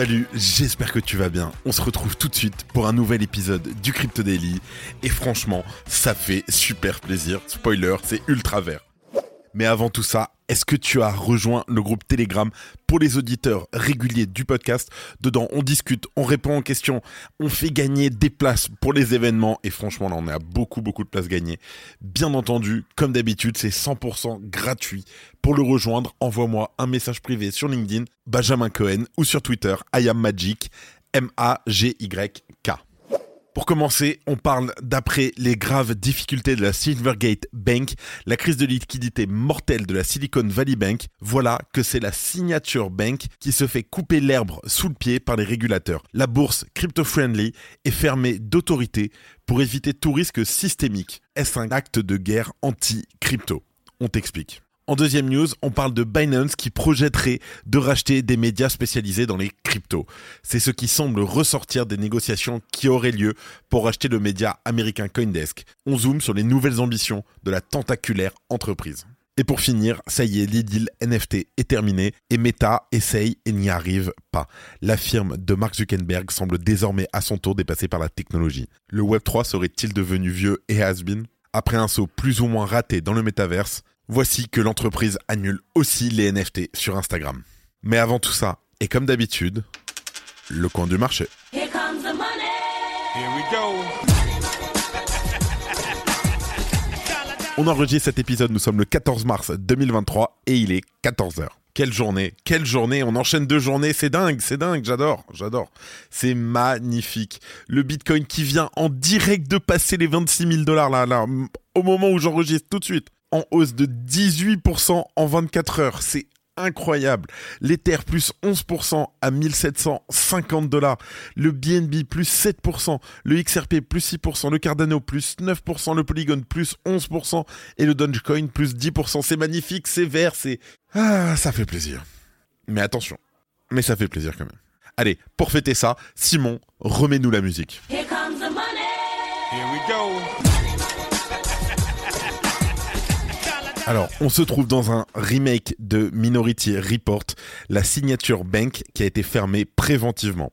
Salut, j'espère que tu vas bien. On se retrouve tout de suite pour un nouvel épisode du Crypto Daily. Et franchement, ça fait super plaisir. Spoiler, c'est ultra vert. Mais avant tout ça, est-ce que tu as rejoint le groupe Telegram pour les auditeurs réguliers du podcast? Dedans, on discute, on répond aux questions, on fait gagner des places pour les événements et franchement, là, on a beaucoup, beaucoup de places gagnées. Bien entendu, comme d'habitude, c'est 100% gratuit. Pour le rejoindre, envoie-moi un message privé sur LinkedIn, Benjamin Cohen, ou sur Twitter, I am Magic, M-A-G-Y-K. Pour commencer, on parle d'après les graves difficultés de la Silvergate Bank, la crise de liquidité mortelle de la Silicon Valley Bank. Voilà que c'est la Signature Bank qui se fait couper l'herbe sous le pied par les régulateurs. La bourse crypto-friendly est fermée d'autorité pour éviter tout risque systémique. Est-ce un acte de guerre anti-crypto? On t'explique. En deuxième news, on parle de Binance qui projetterait de racheter des médias spécialisés dans les cryptos. C'est ce qui semble ressortir des négociations qui auraient lieu pour racheter le média américain Coindesk. On zoome sur les nouvelles ambitions de la tentaculaire entreprise. Et pour finir, ça y est, l'idylle NFT est terminée et Meta essaye et n'y arrive pas. La firme de Mark Zuckerberg semble désormais à son tour dépassée par la technologie. Le Web3 serait-il devenu vieux et has-been? Après un saut plus ou moins raté dans le métaverse, voici que l'entreprise annule aussi les NFT sur Instagram. Mais avant tout ça, et comme d'habitude, le coin du marché. Here comes the money. Here we go. On enregistre cet épisode, nous sommes le 14 mars 2023 et il est 14h. Quelle journée, quelle journée, on enchaîne deux journées, c'est dingue, c'est dingue, j'adore, j'adore. C'est magnifique. Le Bitcoin qui vient en direct de passer les 26 000 dollars là, là, au moment où j'enregistre tout de suite en hausse de 18% en 24 heures. C'est incroyable. L'Ether plus 11% à 1750 dollars. Le BNB plus 7%. Le XRP plus 6%. Le Cardano plus 9%. Le Polygon plus 11%. Et le Dogecoin plus 10%. C'est magnifique, c'est vert, c'est... Ah, ça fait plaisir. Mais attention. Mais ça fait plaisir quand même. Allez, pour fêter ça, Simon, remets-nous la musique. Here comes the money. Here we go. Alors, on se trouve dans un remake de Minority Report, la signature bank qui a été fermée préventivement.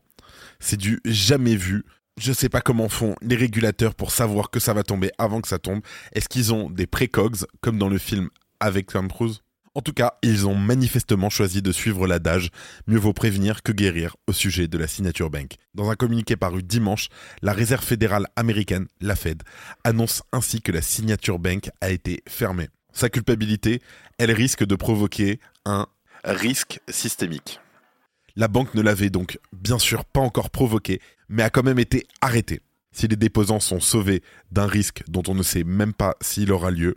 C'est du jamais vu. Je sais pas comment font les régulateurs pour savoir que ça va tomber avant que ça tombe. Est-ce qu'ils ont des précogs, comme dans le film avec Tom Cruise? En tout cas, ils ont manifestement choisi de suivre l'adage mieux vaut prévenir que guérir au sujet de la signature bank. Dans un communiqué paru dimanche, la réserve fédérale américaine, la Fed, annonce ainsi que la signature bank a été fermée sa culpabilité, elle risque de provoquer un risque systémique. La banque ne l'avait donc bien sûr pas encore provoqué, mais a quand même été arrêtée. Si les déposants sont sauvés d'un risque dont on ne sait même pas s'il aura lieu,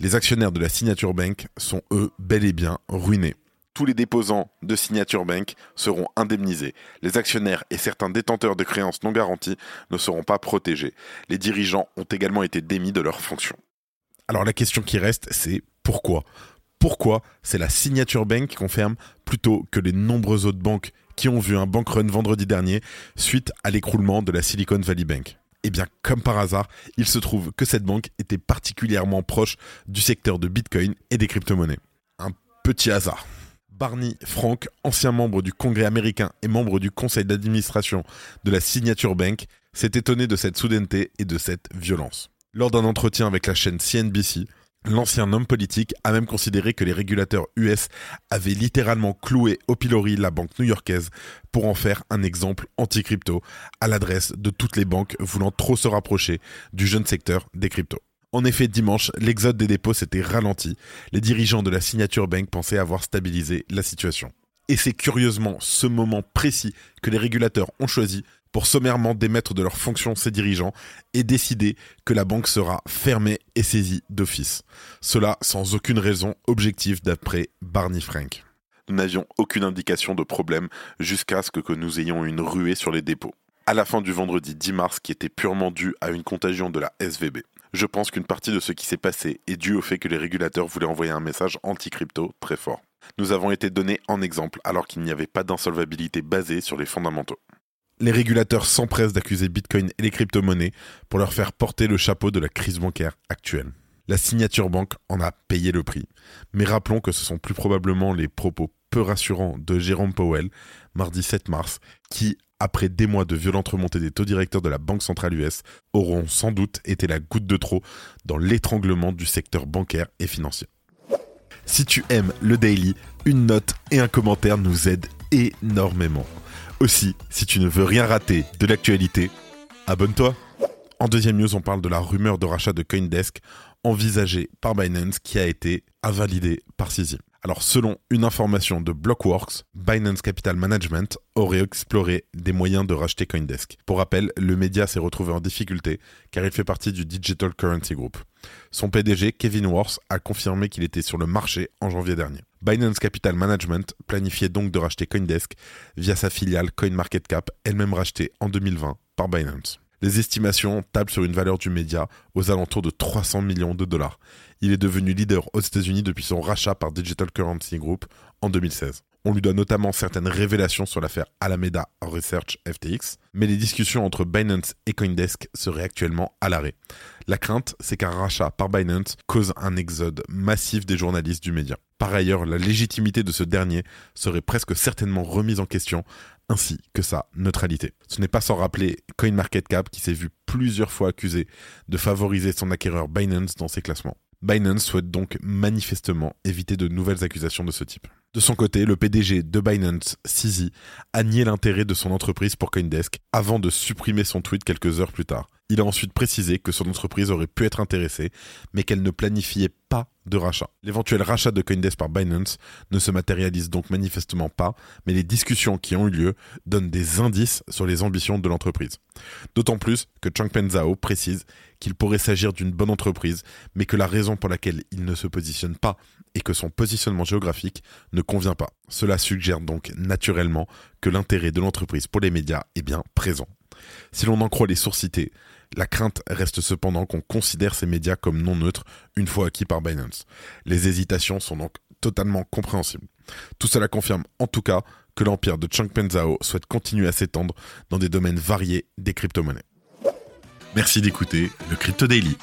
les actionnaires de la Signature Bank sont eux bel et bien ruinés. Tous les déposants de Signature Bank seront indemnisés. Les actionnaires et certains détenteurs de créances non garanties ne seront pas protégés. Les dirigeants ont également été démis de leurs fonctions. Alors la question qui reste, c'est pourquoi? Pourquoi c'est la Signature Bank qui confirme plutôt que les nombreuses autres banques qui ont vu un bank run vendredi dernier suite à l'écroulement de la Silicon Valley Bank? Eh bien, comme par hasard, il se trouve que cette banque était particulièrement proche du secteur de Bitcoin et des crypto-monnaies. Un petit hasard. Barney Frank, ancien membre du Congrès américain et membre du conseil d'administration de la Signature Bank, s'est étonné de cette soudaineté et de cette violence. Lors d'un entretien avec la chaîne CNBC, l'ancien homme politique a même considéré que les régulateurs US avaient littéralement cloué au pilori la banque new-yorkaise pour en faire un exemple anti-crypto à l'adresse de toutes les banques voulant trop se rapprocher du jeune secteur des cryptos. En effet, dimanche, l'exode des dépôts s'était ralenti. Les dirigeants de la Signature Bank pensaient avoir stabilisé la situation. Et c'est curieusement ce moment précis que les régulateurs ont choisi pour sommairement démettre de leurs fonctions ses dirigeants et décider que la banque sera fermée et saisie d'office. Cela sans aucune raison objective d'après Barney Frank. Nous n'avions aucune indication de problème jusqu'à ce que, nous ayons une ruée sur les dépôts. à la fin du vendredi 10 mars qui était purement dû à une contagion de la SVB. Je pense qu'une partie de ce qui s'est passé est due au fait que les régulateurs voulaient envoyer un message anti-crypto très fort. Nous avons été donnés en exemple alors qu'il n'y avait pas d'insolvabilité basée sur les fondamentaux. Les régulateurs s'empressent d'accuser Bitcoin et les crypto-monnaies pour leur faire porter le chapeau de la crise bancaire actuelle. La signature banque en a payé le prix. Mais rappelons que ce sont plus probablement les propos peu rassurants de Jérôme Powell, mardi 7 mars, qui, après des mois de violentes remontées des taux directeurs de la Banque centrale US, auront sans doute été la goutte de trop dans l'étranglement du secteur bancaire et financier. Si tu aimes le daily, une note et un commentaire nous aident énormément. Aussi, si tu ne veux rien rater de l'actualité, abonne-toi. En deuxième news, on parle de la rumeur de rachat de Coindesk envisagée par Binance qui a été invalidée par CZ. Alors selon une information de Blockworks, Binance Capital Management aurait exploré des moyens de racheter Coindesk. Pour rappel, le média s'est retrouvé en difficulté car il fait partie du Digital Currency Group. Son PDG, Kevin Worth, a confirmé qu'il était sur le marché en janvier dernier. Binance Capital Management planifiait donc de racheter Coindesk via sa filiale CoinMarketCap, elle-même rachetée en 2020 par Binance. Les estimations tablent sur une valeur du média aux alentours de 300 millions de dollars. Il est devenu leader aux États-Unis depuis son rachat par Digital Currency Group en 2016. On lui doit notamment certaines révélations sur l'affaire Alameda Research FTX, mais les discussions entre Binance et Coindesk seraient actuellement à l'arrêt. La crainte, c'est qu'un rachat par Binance cause un exode massif des journalistes du média. Par ailleurs, la légitimité de ce dernier serait presque certainement remise en question, ainsi que sa neutralité. Ce n'est pas sans rappeler CoinMarketCap qui s'est vu plusieurs fois accusé de favoriser son acquéreur Binance dans ses classements. Binance souhaite donc manifestement éviter de nouvelles accusations de ce type. De son côté, le PDG de Binance, CZ, a nié l'intérêt de son entreprise pour Coindesk avant de supprimer son tweet quelques heures plus tard. Il a ensuite précisé que son entreprise aurait pu être intéressée, mais qu'elle ne planifiait pas de rachat. L'éventuel rachat de Coindesk par Binance ne se matérialise donc manifestement pas, mais les discussions qui ont eu lieu donnent des indices sur les ambitions de l'entreprise. D'autant plus que Changpeng Zhao précise qu'il pourrait s'agir d'une bonne entreprise, mais que la raison pour laquelle il ne se positionne pas et que son positionnement géographique ne convient pas. Cela suggère donc naturellement que l'intérêt de l'entreprise pour les médias est bien présent. Si l'on en croit les sources citées, la crainte reste cependant qu'on considère ces médias comme non neutres une fois acquis par Binance. Les hésitations sont donc totalement compréhensibles. Tout cela confirme en tout cas que l'empire de Changpeng Zhao souhaite continuer à s'étendre dans des domaines variés des crypto-monnaies. Merci d'écouter le Crypto Daily.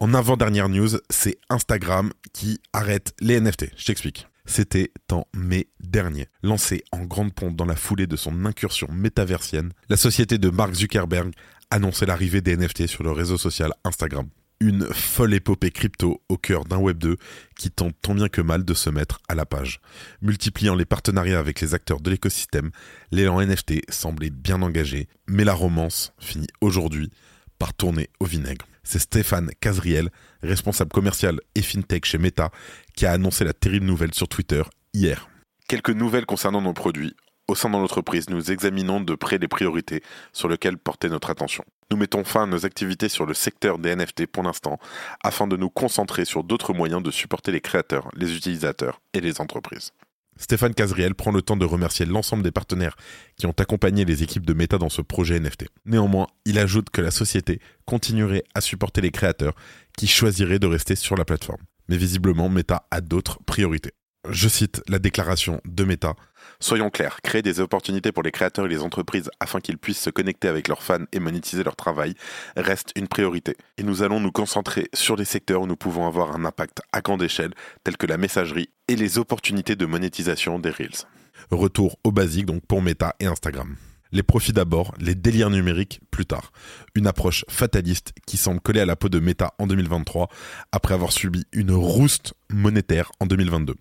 En avant-dernière news, c'est Instagram qui arrête les NFT. Je t'explique. C'était en mai dernier. Lancé en grande pompe dans la foulée de son incursion métaversienne, la société de Mark Zuckerberg annonçait l'arrivée des NFT sur le réseau social Instagram. Une folle épopée crypto au cœur d'un Web 2 qui tente tant bien que mal de se mettre à la page. Multipliant les partenariats avec les acteurs de l'écosystème, l'élan NFT semblait bien engagé, mais la romance finit aujourd'hui par tourner au vinaigre. C'est Stéphane Casriel, responsable commercial et fintech chez Meta, qui a annoncé la terrible nouvelle sur Twitter hier. Quelques nouvelles concernant nos produits. Au sein de l'entreprise, nous examinons de près les priorités sur lesquelles porter notre attention. Nous mettons fin à nos activités sur le secteur des NFT pour l'instant, afin de nous concentrer sur d'autres moyens de supporter les créateurs, les utilisateurs et les entreprises. Stéphane Casriel prend le temps de remercier l'ensemble des partenaires qui ont accompagné les équipes de Meta dans ce projet NFT. Néanmoins, il ajoute que la société continuerait à supporter les créateurs qui choisiraient de rester sur la plateforme. Mais visiblement, Meta a d'autres priorités. Je cite la déclaration de Meta. Soyons clairs, créer des opportunités pour les créateurs et les entreprises afin qu'ils puissent se connecter avec leurs fans et monétiser leur travail reste une priorité. Et nous allons nous concentrer sur les secteurs où nous pouvons avoir un impact à grande échelle, tels que la messagerie et les opportunités de monétisation des Reels. Retour au basique donc pour Meta et Instagram. Les profits d'abord, les délires numériques plus tard. Une approche fataliste qui semble coller à la peau de Meta en 2023 après avoir subi une rouste monétaire en 2022.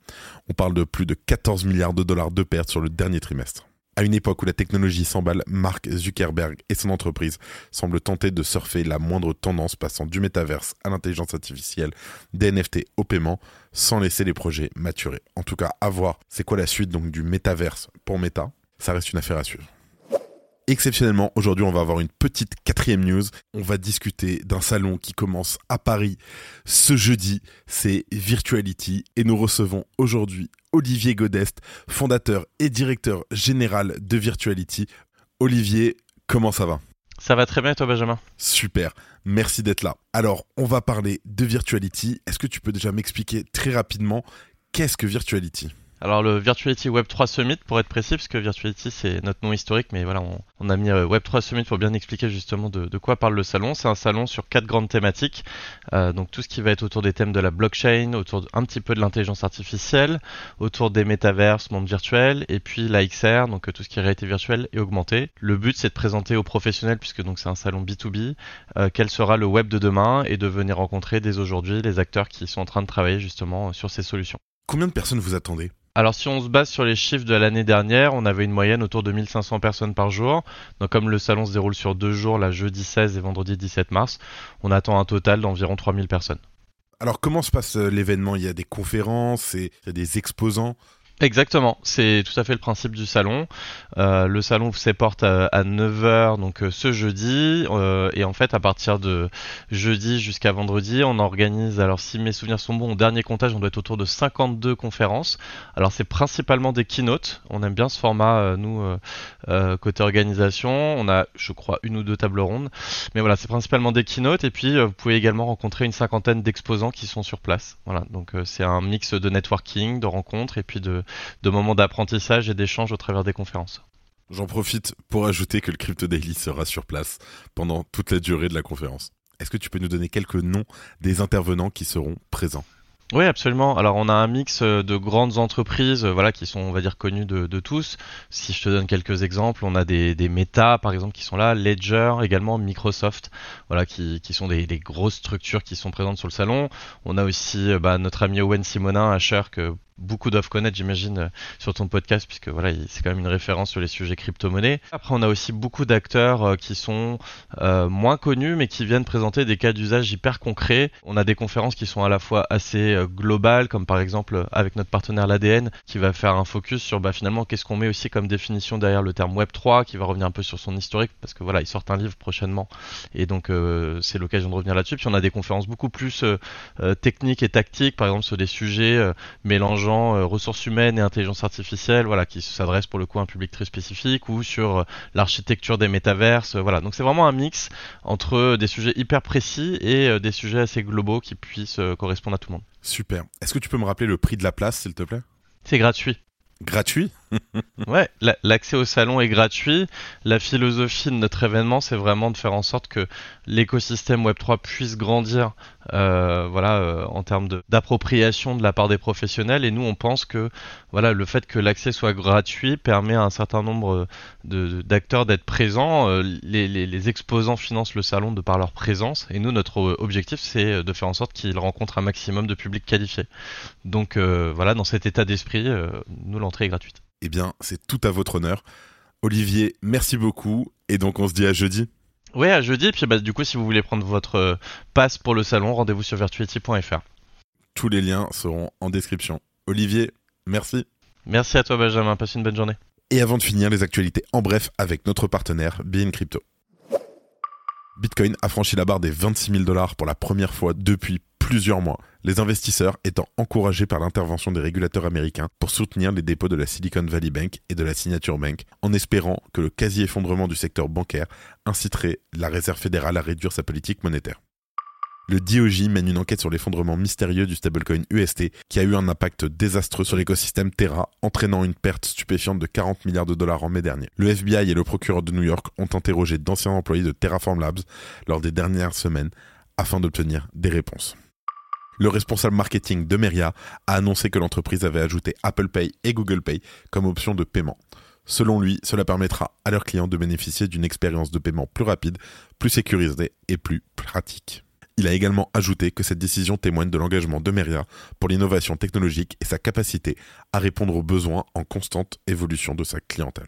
On parle de plus de 14 milliards de dollars de pertes sur le dernier trimestre. À une époque où la technologie s'emballe, Mark Zuckerberg et son entreprise semblent tenter de surfer la moindre tendance passant du métaverse à l'intelligence artificielle, des NFT au paiement, sans laisser les projets maturer. En tout cas, à voir, c'est quoi la suite donc du métaverse pour Meta? Ça reste une affaire à suivre. Exceptionnellement, aujourd'hui, on va avoir une petite quatrième news. On va discuter d'un salon qui commence à Paris ce jeudi. C'est Virtuality et nous recevons aujourd'hui Olivier Godest, fondateur et directeur général de Virtuality. Olivier, comment ça va? Ça va très bien, toi, Benjamin? Super, merci d'être là. Alors, on va parler de Virtuality. Est-ce que tu peux déjà m'expliquer très rapidement qu'est-ce que Virtuality? Alors le Virtuality Web 3 Summit pour être précis, parce que Virtuality c'est notre nom historique, mais voilà, on, a mis euh, Web 3 Summit pour bien expliquer justement de, quoi parle le salon. C'est un salon sur quatre grandes thématiques, Euh, donc tout ce qui va être autour des thèmes de la blockchain, autour de- un petit peu de l'intelligence artificielle, autour des métaverses, monde virtuel, et puis la XR, donc euh, tout ce qui est réalité virtuelle et augmentée. Le but c'est de présenter aux professionnels, puisque donc c'est un salon B2B, euh, quel sera le web de demain et de venir rencontrer dès aujourd'hui les acteurs qui sont en train de travailler justement sur ces solutions. Combien de personnes vous attendez? Alors si on se base sur les chiffres de l'année dernière, on avait une moyenne autour de 1500 personnes par jour. Donc comme le salon se déroule sur deux jours, la jeudi 16 et vendredi 17 mars, on attend un total d'environ 3000 personnes. Alors, comment se passe euh, l'événement? Il y a des conférences, et des exposants? Exactement, c'est tout à fait le principe du salon. Euh, le salon ouvre ses portes à, 9h donc euh, ce jeudi euh, et en fait à partir de jeudi jusqu'à vendredi, on organise alors si mes souvenirs sont bons, au dernier comptage, on doit être autour de 52 conférences. Alors c'est principalement des keynotes, on aime bien ce format nous côté organisation, on a je crois une ou deux tables rondes. Mais voilà, c'est principalement des keynotes et puis vous pouvez également rencontrer une cinquantaine d'exposants qui sont sur place. Voilà, donc c'est un mix de networking, de rencontres et puis de, de moments d'apprentissage et d'échange au travers des conférences. J'en profite pour ajouter que le Crypto Daily sera sur place pendant toute la durée de la conférence. Est-ce que tu peux nous donner quelques noms des intervenants qui seront présents? Oui, absolument. Alors, on a un mix euh, de grandes entreprises, euh, voilà, qui sont, on va dire, connues de, de tous. Si je te donne quelques exemples, on a des, des Meta, par exemple, qui sont là, Ledger, également Microsoft, voilà, qui, qui sont des, des grosses structures qui sont présentes sur le salon. On a aussi euh, bah, notre ami Owen Simonin, Asher, que beaucoup doivent connaître, j'imagine, euh, sur ton podcast, puisque voilà, il- c'est quand même une référence sur les sujets crypto-monnaies. Après, on a aussi beaucoup d'acteurs euh, qui sont euh, moins connus, mais qui viennent présenter des cas d'usage hyper concrets. On a des conférences qui sont à la fois assez globales, comme par exemple avec notre partenaire l'ADN, qui va faire un focus sur bah, finalement qu'est-ce qu'on met aussi comme définition derrière le terme Web 3, qui va revenir un peu sur son historique, parce que voilà, ils sortent un livre prochainement, et donc c'est l'occasion de revenir là-dessus. Puis on a des conférences beaucoup plus techniques et tactiques, par exemple sur des sujets mélangeant euh, ressources humaines et intelligence artificielle, voilà, qui s'adressent pour le coup à un public très spécifique, ou sur euh, l'architecture des métaverses, voilà. Donc c'est vraiment un mix entre euh, des sujets hyper précis et des sujets assez globaux qui puissent correspondre à tout le monde. Super. Est-ce que tu peux me rappeler le prix de la place, s'il te plaît? C'est gratuit. Gratuit? Ouais, la- l'accès au salon est gratuit. La philosophie de notre événement, c'est vraiment de faire en sorte que l'écosystème Web3 puisse grandir, euh, voilà, euh, en termes d'appropriation de, la part des professionnels. Et nous, on pense que, voilà, le fait que l'accès soit gratuit permet à un certain nombre d'acteurs d'être présents. Euh, les, exposants financent le salon de par leur présence. Et nous, notre objectif, c'est de faire en sorte qu'ils rencontrent un maximum de public qualifié. Donc, voilà, dans cet état d'esprit, nous, l'entrée est gratuite. Eh bien, c'est tout à votre honneur. Olivier, merci beaucoup. Et donc, on se dit à jeudi. Ouais, à jeudi. Puis bah, du coup, si vous voulez prendre votre euh, passe pour le salon, rendez-vous sur virtuality.fr. Tous les liens seront en description. Olivier, merci. Merci à toi, Benjamin. Passe une bonne journée. Et avant de finir, les actualités en bref avec notre partenaire, Bein Crypto. Bitcoin a franchi la barre des 26 000 dollars pour la première fois depuis plusieurs mois, les investisseurs étant encouragés par l'intervention des régulateurs américains pour soutenir les dépôts de la Silicon Valley Bank et de la Signature Bank, en espérant que le quasi-effondrement du secteur bancaire inciterait la Réserve fédérale à réduire sa politique monétaire. Le DOJ mène une enquête sur l'effondrement mystérieux du stablecoin UST qui a eu un impact désastreux sur l'écosystème Terra, entraînant une perte stupéfiante de 40 milliards de dollars en mai dernier. Le FBI et le procureur de New York ont interrogé d'anciens employés de Terraform Labs lors des dernières semaines afin d'obtenir des réponses. Le responsable marketing de Meria a annoncé que l'entreprise avait ajouté Apple Pay et Google Pay comme option de paiement. Selon lui, cela permettra à leurs clients de bénéficier d'une expérience de paiement plus rapide, plus sécurisée et plus pratique. Il a également ajouté que cette décision témoigne de l'engagement de Meria pour l'innovation technologique et sa capacité à répondre aux besoins en constante évolution de sa clientèle.